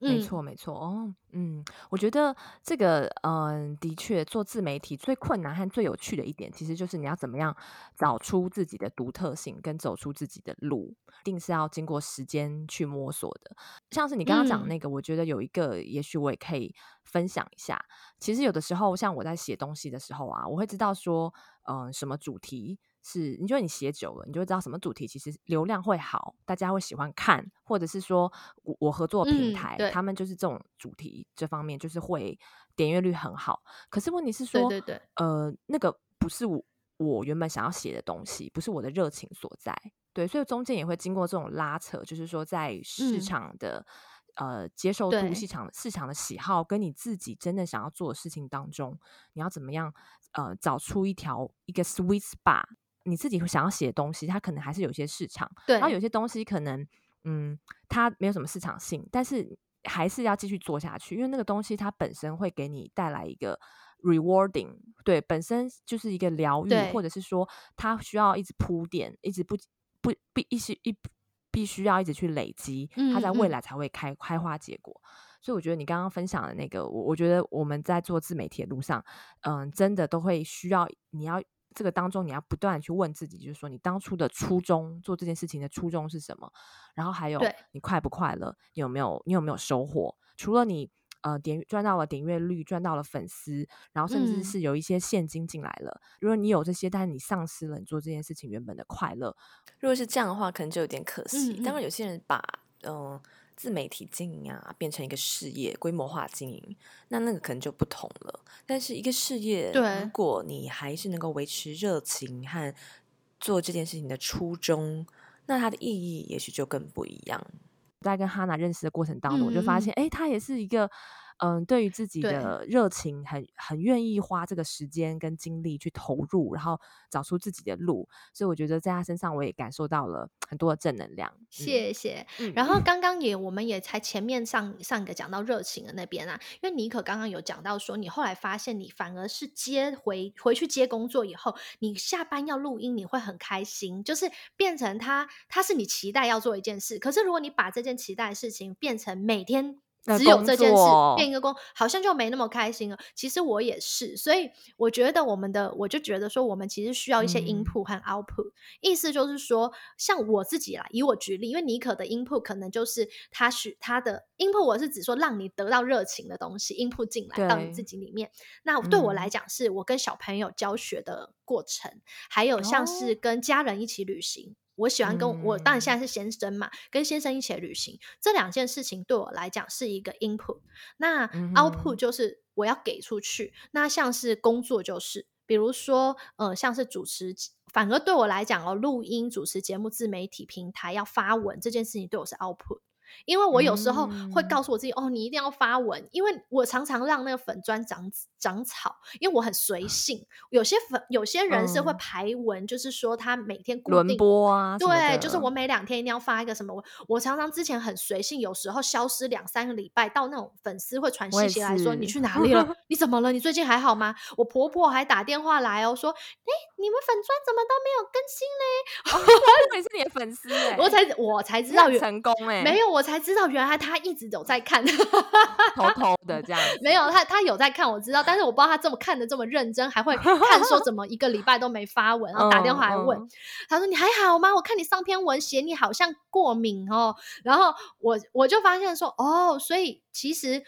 没错，没错哦，嗯，我觉得这个，嗯，的确，做自媒体最困难和最有趣的一点，其实就是你要怎么样找出自己的独特性，跟走出自己的路，一定是要经过时间去摸索的。像是你刚刚讲的那个，嗯，我觉得有一个，也许我也可以分享一下。其实有的时候，像我在写东西的时候啊，我会知道说，嗯，什么主题。是，你觉得你写久了，你就会知道什么主题其实流量会好，大家会喜欢看，或者是说我我合作平台，嗯、他们就是这种主题这方面就是会点阅率很好。可是问题是说，对对对，呃，那个不是我我原本想要写的东西，不是我的热情所在，对，所以中间也会经过这种拉扯，就是说在市场的、嗯、呃接受度、市场市场的喜好，跟你自己真的想要做的事情当中，你要怎么样呃找出一条一个 sweet spot。你自己会想要写的东西，它可能还是有些市场，对，然后有些东西可能，嗯，它没有什么市场性，但是还是要继续做下去，因为那个东西它本身会给你带来一个 rewarding，对，本身就是一个疗愈，或者是说它需要一直铺垫，一直不不必一直一必须要一直去累积，它在未来才会开开花结果。所以我觉得你刚刚分享的那个，我我觉得我们在做自媒体的路上，嗯，真的都会需要你要。这个当中，你要不断去问自己，就是说，你当初的初衷，做这件事情的初衷是什么？然后还有，你快不快乐？你有没有，你有没有收获？除了你呃点赚到了点阅率，赚到了粉丝，然后甚至是有一些现金进来了。嗯、如果你有这些，但是你丧失了你做这件事情原本的快乐，如果是这样的话，可能就有点可惜。嗯嗯当然，有些人把嗯。呃自媒体经营啊，变成一个事业，规模化经营，那那个可能就不同了。但是一个事业，如果你还是能够维持热情和做这件事情的初衷，那它的意义也许就更不一样。在跟哈娜认识的过程当中，嗯、我就发现，哎，她也是一个。嗯，对于自己的热情很，很很愿意花这个时间跟精力去投入，然后找出自己的路。所以我觉得在他身上，我也感受到了很多的正能量。谢谢。嗯、然后刚刚也，我们也才前面上上一个讲到热情的那边啊，因为妮可刚刚有讲到说，你后来发现你反而是接回回去接工作以后，你下班要录音，你会很开心，就是变成他他是你期待要做一件事。可是如果你把这件期待的事情变成每天。只有这件事变一个工，好像就没那么开心了。其实我也是，所以我觉得我们的，我就觉得说，我们其实需要一些 input 和 output。嗯、意思就是说，像我自己啦，以我举例，因为妮可的 input 可能就是他许他的 input，我是指说让你得到热情的东西 input 进来到你自己里面。那对我来讲，是我跟小朋友教学的过程，嗯、还有像是跟家人一起旅行。哦我喜欢跟我，嗯、我当然现在是先生嘛，跟先生一起旅行，这两件事情对我来讲是一个 input。那 output 就是我要给出去。嗯、那像是工作就是，比如说呃，像是主持，反而对我来讲哦，录音、主持节目、自媒体平台要发文这件事情对我是 output。因为我有时候会告诉我自己，嗯、哦，你一定要发文，因为我常常让那个粉砖长长草，因为我很随性。有些粉有些人是会排文，嗯、就是说他每天固定播啊，对，就是我每两天一定要发一个什么。我我常常之前很随性，有时候消失两三个礼拜，到那种粉丝会传信息来说，你去哪里了？你怎么了？你最近还好吗？我婆婆还打电话来哦，说，哎，你们粉砖怎么都没有更新嘞？我以为是你的粉丝哎，我才我才知道成功哎，没有我。我才知道，原来他一直有在看，偷偷的这样。没有他，他有在看，我知道，但是我不知道他这么看的这么认真，还会看说怎么一个礼拜都没发文，然后打电话来问。嗯嗯、他说：“你还好吗？我看你上篇文写你好像过敏哦。”然后我我就发现说：“哦，所以其实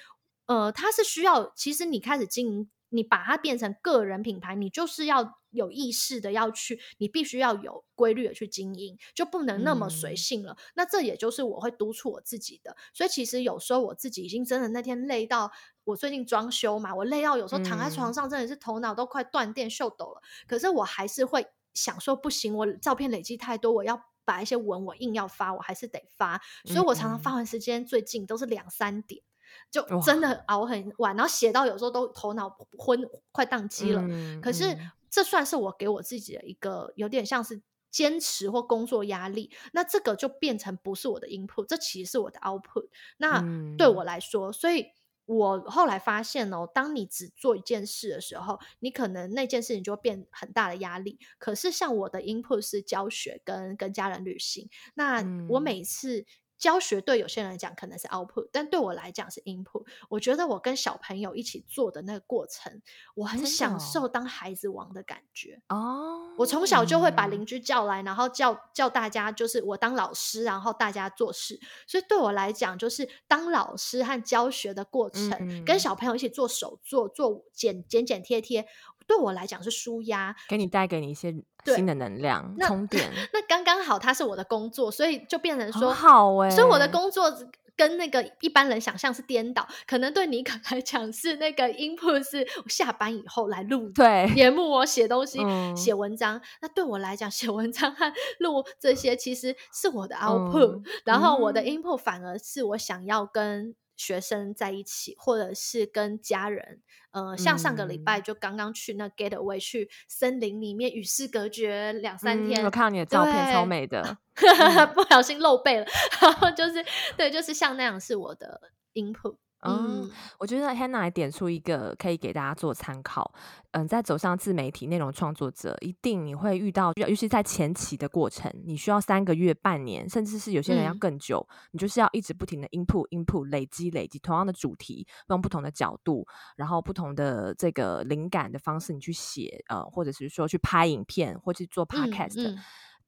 呃，他是需要，其实你开始经营你把它变成个人品牌，你就是要有意识的要去，你必须要有规律的去经营，就不能那么随性了。嗯、那这也就是我会督促我自己的。所以其实有时候我自己已经真的那天累到，我最近装修嘛，我累到有时候躺在床上真的是头脑都快断电、秀抖了。嗯、可是我还是会想说，不行，我照片累积太多，我要把一些文我硬要发，我还是得发。所以我常常发完时间最近都是两三点。就真的熬很晚，然后写到有时候都头脑昏，快宕机了。嗯、可是这算是我给我自己的一个有点像是坚持或工作压力。那这个就变成不是我的 input，这其实是我的 output。那对我来说，嗯、所以我后来发现哦，当你只做一件事的时候，你可能那件事情就会变很大的压力。可是像我的 input 是教学跟跟家人旅行，那我每次。教学对有些人来讲可能是 output，但对我来讲是 input。我觉得我跟小朋友一起做的那个过程，我很享受当孩子王的感觉。哦，我从小就会把邻居叫来，然后叫叫大家，就是我当老师，然后大家做事。所以对我来讲，就是当老师和教学的过程，嗯、跟小朋友一起做手做、做剪剪剪贴贴。对我来讲是舒压，给你带给你一些新的能量充电。那刚刚好，它是我的工作，所以就变成说好哎。所以我的工作跟那个一般人想象是颠倒，可能对你可来讲是那个 input 是下班以后来录对节目，我写东西、嗯、写文章。那对我来讲，写文章和录这些其实是我的 output，、嗯、然后我的 input 反而是我想要跟。学生在一起，或者是跟家人，呃，像上个礼拜就刚刚去那 getaway 去森林里面与世隔绝两三天。嗯、我看到你的照片超美的，不小心露背了，然后就是对，就是像那样是我的 input。嗯，嗯，我觉得 Hannah 还点出一个可以给大家做参考。嗯，在走上自媒体内容创作者，一定你会遇到，尤其在前期的过程，你需要三个月、半年，甚至是有些人要更久。嗯、你就是要一直不停的 input、input 累积、累积同样的主题，用不同的角度，然后不同的这个灵感的方式，你去写，呃，或者是说去拍影片，或去做 podcast。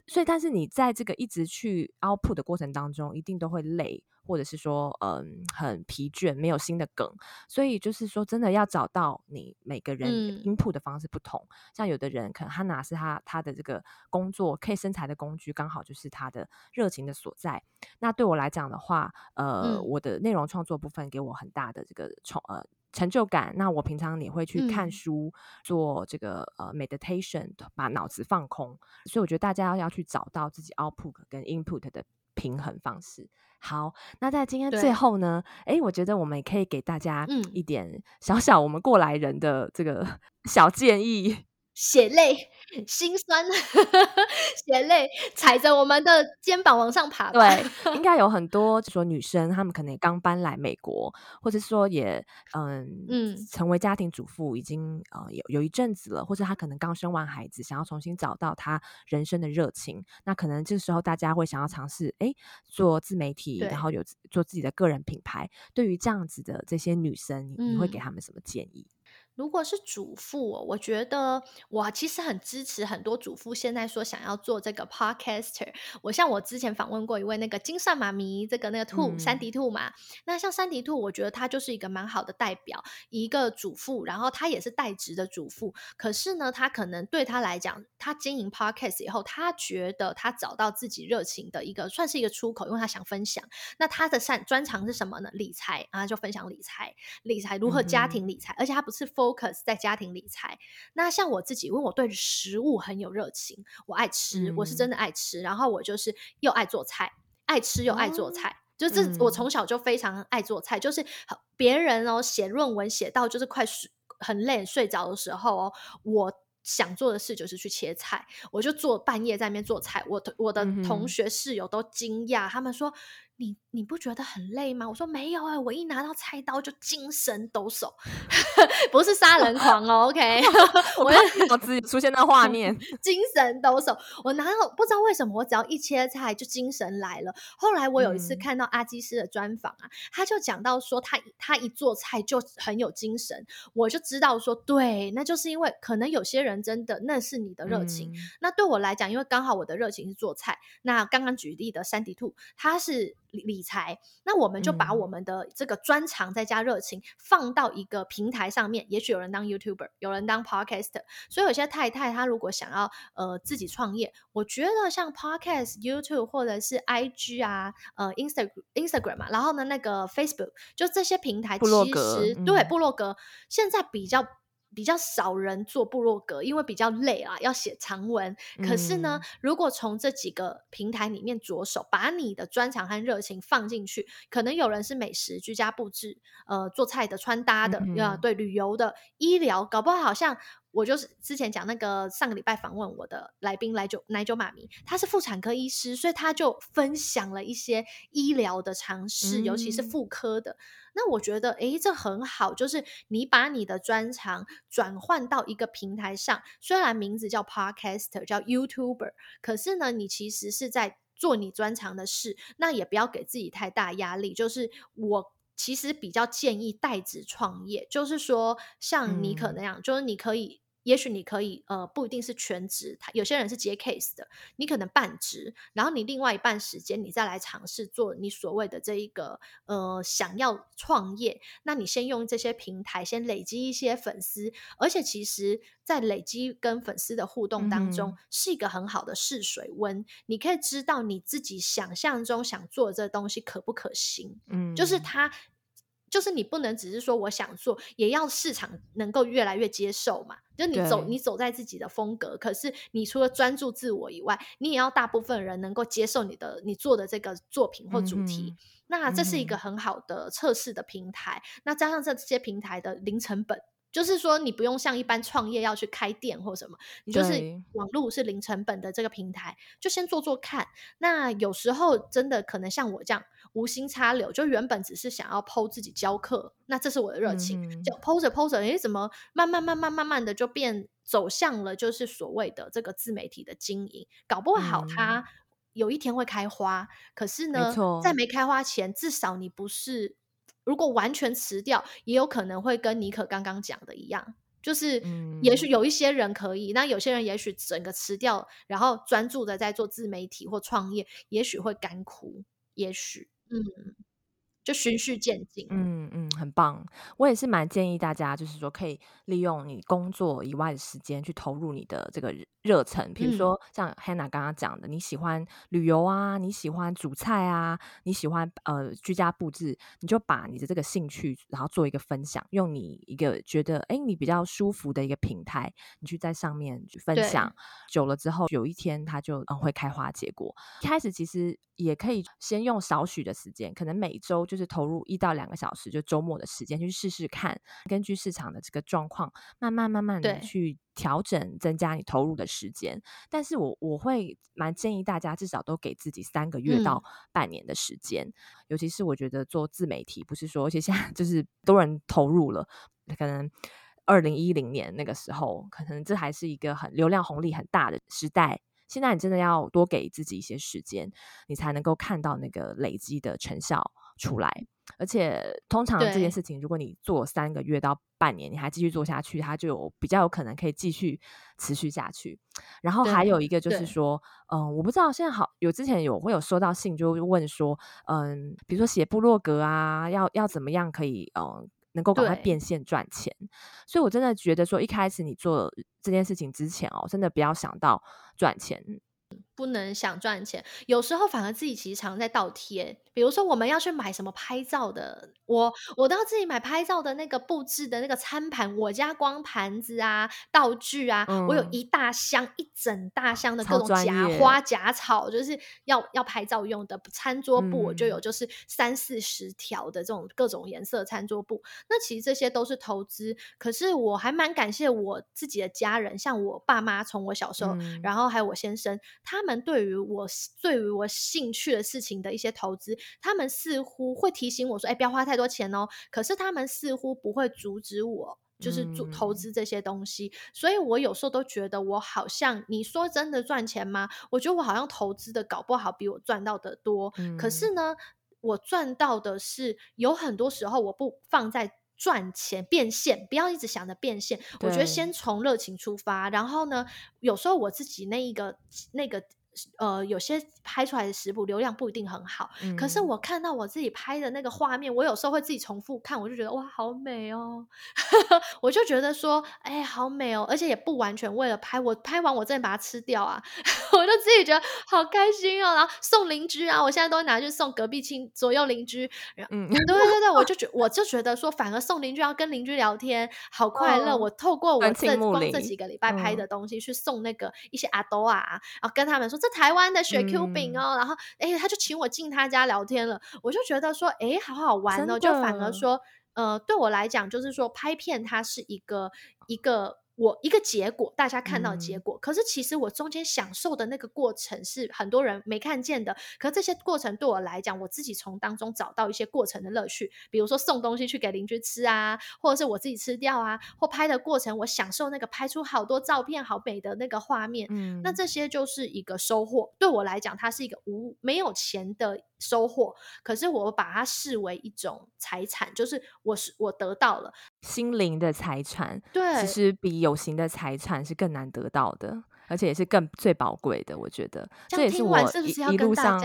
所以，但是你在这个一直去 output 的过程当中，一定都会累。或者是说，嗯，很疲倦，没有新的梗，所以就是说，真的要找到你每个人 input 的方式不同。嗯、像有的人可能他拿是他他的这个工作可以生财的工具，刚好就是他的热情的所在。那对我来讲的话，呃，嗯、我的内容创作部分给我很大的这个创呃成就感。那我平常也会去看书，嗯、做这个呃 meditation，把脑子放空。所以我觉得大家要要去找到自己 output 跟 input 的平衡方式。好，那在今天最后呢，哎，我觉得我们也可以给大家一点小小我们过来人的这个 小建议。血泪、心酸，血泪踩着我们的肩膀往上爬。对，应 该有很多，就说女生她们可能刚搬来美国，或者说也嗯嗯成为家庭主妇已经呃有有一阵子了，或者她可能刚生完孩子，想要重新找到她人生的热情。那可能这时候大家会想要尝试哎做自媒体，然后有做自己的个人品牌。对于这样子的这些女生，你你会给他们什么建议？嗯如果是主妇，我觉得我其实很支持很多主妇现在说想要做这个 podcaster。我像我之前访问过一位那个金算妈咪，这个那个兔、嗯、山迪兔嘛。那像三迪兔，我觉得他就是一个蛮好的代表，一个主妇，然后他也是代职的主妇。可是呢，他可能对他来讲，他经营 podcast 以后，他觉得他找到自己热情的一个，算是一个出口，因为他想分享。那他的擅专长是什么呢？理财啊，就分享理财，理财如何家庭理财，嗯、而且他不是 focus 在家庭理财，那像我自己，因为我对食物很有热情，我爱吃，嗯、我是真的爱吃，然后我就是又爱做菜，爱吃又爱做菜，哦、就是我从小就非常爱做菜，嗯、就是别人哦写论文写到就是快睡很累睡着的时候哦，我想做的事就是去切菜，我就做半夜在那边做菜，我我的同学室友都惊讶，嗯、他们说。你你不觉得很累吗？我说没有哎、欸，我一拿到菜刀就精神抖擞，不是杀人狂哦。OK，我脑子里出现那画面，精神抖擞。我拿到不知道为什么，我只要一切菜就精神来了。后来我有一次看到阿基师的专访啊，嗯、他就讲到说他他一做菜就很有精神，我就知道说对，那就是因为可能有些人真的那是你的热情。嗯、那对我来讲，因为刚好我的热情是做菜。那刚刚举例的山迪兔，他是。理财，那我们就把我们的这个专长再加热情放到一个平台上面。嗯、也许有人当 YouTuber，有人当 Podcaster，所以有些太太她如果想要呃自己创业，我觉得像 Podcast、YouTube 或者是 IG 啊，呃 Instagram Instagram 嘛，然后呢那个 Facebook，就这些平台其实、嗯、对部落格现在比较。比较少人做部落格，因为比较累啊，要写长文。可是呢，嗯、如果从这几个平台里面着手，把你的专长和热情放进去，可能有人是美食、居家布置，呃，做菜的、穿搭的，嗯、呃，对，旅游的、医疗，搞不好好像。我就是之前讲那个上个礼拜访问我的来宾来九奶酒妈咪，她是妇产科医师，所以她就分享了一些医疗的常识，嗯、尤其是妇科的。那我觉得，诶，这很好，就是你把你的专长转换到一个平台上，虽然名字叫 Podcaster，叫 YouTuber，可是呢，你其实是在做你专长的事，那也不要给自己太大压力。就是我。其实比较建议代职创业，就是说像妮可那样，嗯、就是你可以。也许你可以，呃，不一定是全职，他有些人是接 case 的，你可能半职，然后你另外一半时间，你再来尝试做你所谓的这一个，呃，想要创业，那你先用这些平台先累积一些粉丝，而且其实，在累积跟粉丝的互动当中，是一个很好的试水温，嗯、你可以知道你自己想象中想做的这东西可不可行，嗯，就是他。就是你不能只是说我想做，也要市场能够越来越接受嘛。就你走，你走在自己的风格，可是你除了专注自我以外，你也要大部分人能够接受你的你做的这个作品或主题。嗯、那这是一个很好的测试的平台。嗯、那加上这些平台的零成本，就是说你不用像一般创业要去开店或什么，你就是网络是零成本的这个平台，就先做做看。那有时候真的可能像我这样。无心插柳，就原本只是想要 po 自己教课，那这是我的热情。嗯、就 po 着 po 着，诶，怎么慢慢慢慢慢慢的就变走向了，就是所谓的这个自媒体的经营。搞不好它有一天会开花，嗯、可是呢，没在没开花前，至少你不是，如果完全辞掉，也有可能会跟妮可刚刚讲的一样，就是也许有一些人可以，嗯、那有些人也许整个辞掉，然后专注的在做自媒体或创业，也许会干枯，也许。嗯，就循序渐进。嗯嗯，很棒。我也是蛮建议大家，就是说可以利用你工作以外的时间去投入你的这个热忱。比如说像 Hannah 刚刚讲的，你喜欢旅游啊，你喜欢煮菜啊，你喜欢呃居家布置，你就把你的这个兴趣，然后做一个分享，用你一个觉得哎你比较舒服的一个平台，你去在上面去分享。久了之后，有一天它就嗯会开花结果。一开始其实。也可以先用少许的时间，可能每周就是投入一到两个小时，就周末的时间去试试看，根据市场的这个状况，慢慢慢慢的去调整，增加你投入的时间。但是我我会蛮建议大家至少都给自己三个月到半年的时间，嗯、尤其是我觉得做自媒体，不是说而且现在 就是多人投入了，可能二零一零年那个时候，可能这还是一个很流量红利很大的时代。现在你真的要多给自己一些时间，你才能够看到那个累积的成效出来。而且通常这件事情，如果你做三个月到半年，你还继续做下去，它就有比较有可能可以继续持续下去。然后还有一个就是说，嗯，我不知道现在好有之前有会有收到信，就问说，嗯，比如说写部落格啊，要要怎么样可以嗯。能够赶快变现赚钱，所以我真的觉得说，一开始你做这件事情之前哦，真的不要想到赚钱。不能想赚钱，有时候反而自己其实常在倒贴。比如说，我们要去买什么拍照的，我我都要自己买拍照的那个布置的那个餐盘，我家光盘子啊、道具啊，嗯、我有一大箱、一整大箱的各种假花假草，就是要要拍照用的餐桌布，我就有就是三四十条的这种各种颜色餐桌布。嗯、那其实这些都是投资，可是我还蛮感谢我自己的家人，像我爸妈，从我小时候，嗯、然后还有我先生，他们对于我对于我兴趣的事情的一些投资。他们似乎会提醒我说：“哎，不要花太多钱哦。”可是他们似乎不会阻止我，就是做投资这些东西。嗯、所以我有时候都觉得，我好像你说真的赚钱吗？我觉得我好像投资的搞不好比我赚到的多。嗯、可是呢，我赚到的是有很多时候我不放在赚钱变现，不要一直想着变现。我觉得先从热情出发，然后呢，有时候我自己那一个那个。呃，有些拍出来的食谱流量不一定很好，嗯、可是我看到我自己拍的那个画面，我有时候会自己重复看，我就觉得哇，好美哦！我就觉得说，哎、欸，好美哦！而且也不完全为了拍，我拍完我真的把它吃掉啊，我就自己觉得好开心哦。然后送邻居啊，我现在都拿去送隔壁亲左右邻居。嗯，对对对，我就觉我就觉得说，反而送邻居要跟邻居聊天，好快乐。哦、我透过我这光这几个礼拜拍的东西去送那个一些阿多啊，然后跟他们说这台湾的雪 Q 饼哦，嗯、然后哎，他就请我进他家聊天了，我就觉得说哎，好好玩哦，就反而说呃，对我来讲就是说拍片它是一个一个。我一个结果，大家看到结果，嗯、可是其实我中间享受的那个过程是很多人没看见的。可是这些过程对我来讲，我自己从当中找到一些过程的乐趣，比如说送东西去给邻居吃啊，或者是我自己吃掉啊，或拍的过程，我享受那个拍出好多照片、好美的那个画面。嗯，那这些就是一个收获。对我来讲，它是一个无没有钱的收获，可是我把它视为一种财产，就是我是我得到了心灵的财产。对，其实比有形的财产是更难得到的，而且也是更最宝贵的。我觉得这，也是我一路上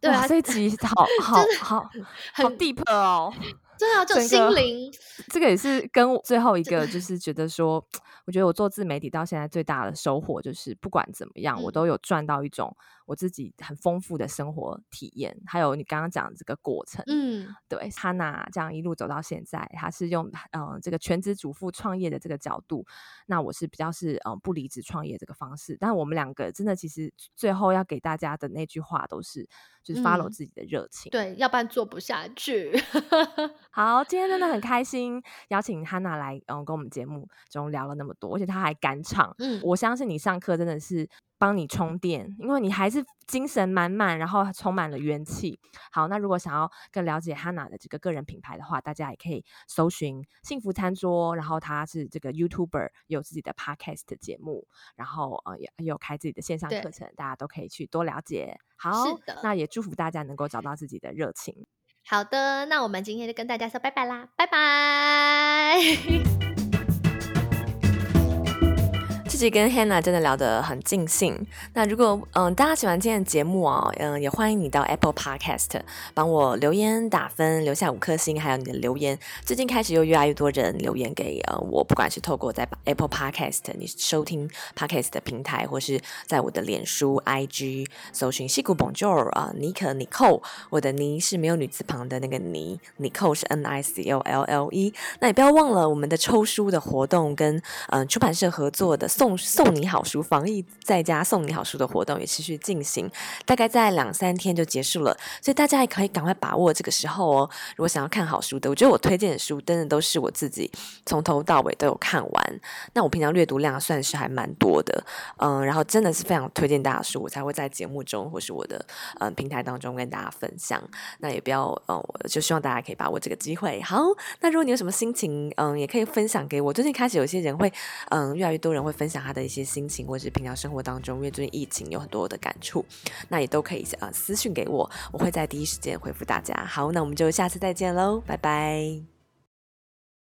对啊，这一集好 好好好 deep 哦。对啊，就心灵，这个也是跟最后一个，就是觉得说，我觉得我做自媒体到现在最大的收获，就是不管怎么样，嗯、我都有赚到一种我自己很丰富的生活体验，还有你刚刚讲的这个过程，嗯，对，Hana 这样一路走到现在，她是用嗯、呃、这个全职主妇创业的这个角度，那我是比较是嗯、呃、不离职创业这个方式，但我们两个真的其实最后要给大家的那句话都是。就是 follow 自己的热情，嗯，对，要不然做不下去。好，今天真的很开心，邀请 Hana 来，嗯，跟我们节目中聊了那么多，而且她还赶场。嗯，我相信你上课真的是。帮你充电，因为你还是精神满满，然后充满了元气。好，那如果想要更了解 Hana 的这个个人品牌的话，大家也可以搜寻幸福餐桌，然后他是这个 YouTuber，有自己的 Podcast 的节目，然后呃也有开自己的线上课程，大家都可以去多了解。好，那也祝福大家能够找到自己的热情。好的，那我们今天就跟大家说拜拜啦，拜拜。自己跟 Hannah 真的聊得很尽兴。那如果嗯大家喜欢今天的节目哦，嗯也欢迎你到 Apple Podcast 帮我留言打分，留下五颗星，还有你的留言。最近开始又越来越多人留言给呃我，不管是透过在 Apple Podcast 你收听 Podcast 的平台，或是在我的脸书 IG 搜寻西谷 Bonjour 啊，妮可 Nicole，我的妮是没有女字旁的那个妮，Nicole 是 N I C O L L E。那也不要忘了我们的抽书的活动跟嗯出版社合作的送。送送你好书，防疫在家送你好书的活动也持续进行，大概在两三天就结束了，所以大家也可以赶快把握这个时候哦。如果想要看好书的，我觉得我推荐的书真的都是我自己从头到尾都有看完。那我平常阅读量算是还蛮多的，嗯，然后真的是非常推荐大家书，我才会在节目中或是我的嗯平台当中跟大家分享。那也不要嗯，我就希望大家可以把握这个机会。好，那如果你有什么心情，嗯，也可以分享给我。最近开始有些人会，嗯，越来越多人会分享。讲他的一些心情，或者是平常生活当中，因为最近疫情有很多的感触，那也都可以呃私信给我，我会在第一时间回复大家。好，那我们就下次再见喽，拜拜。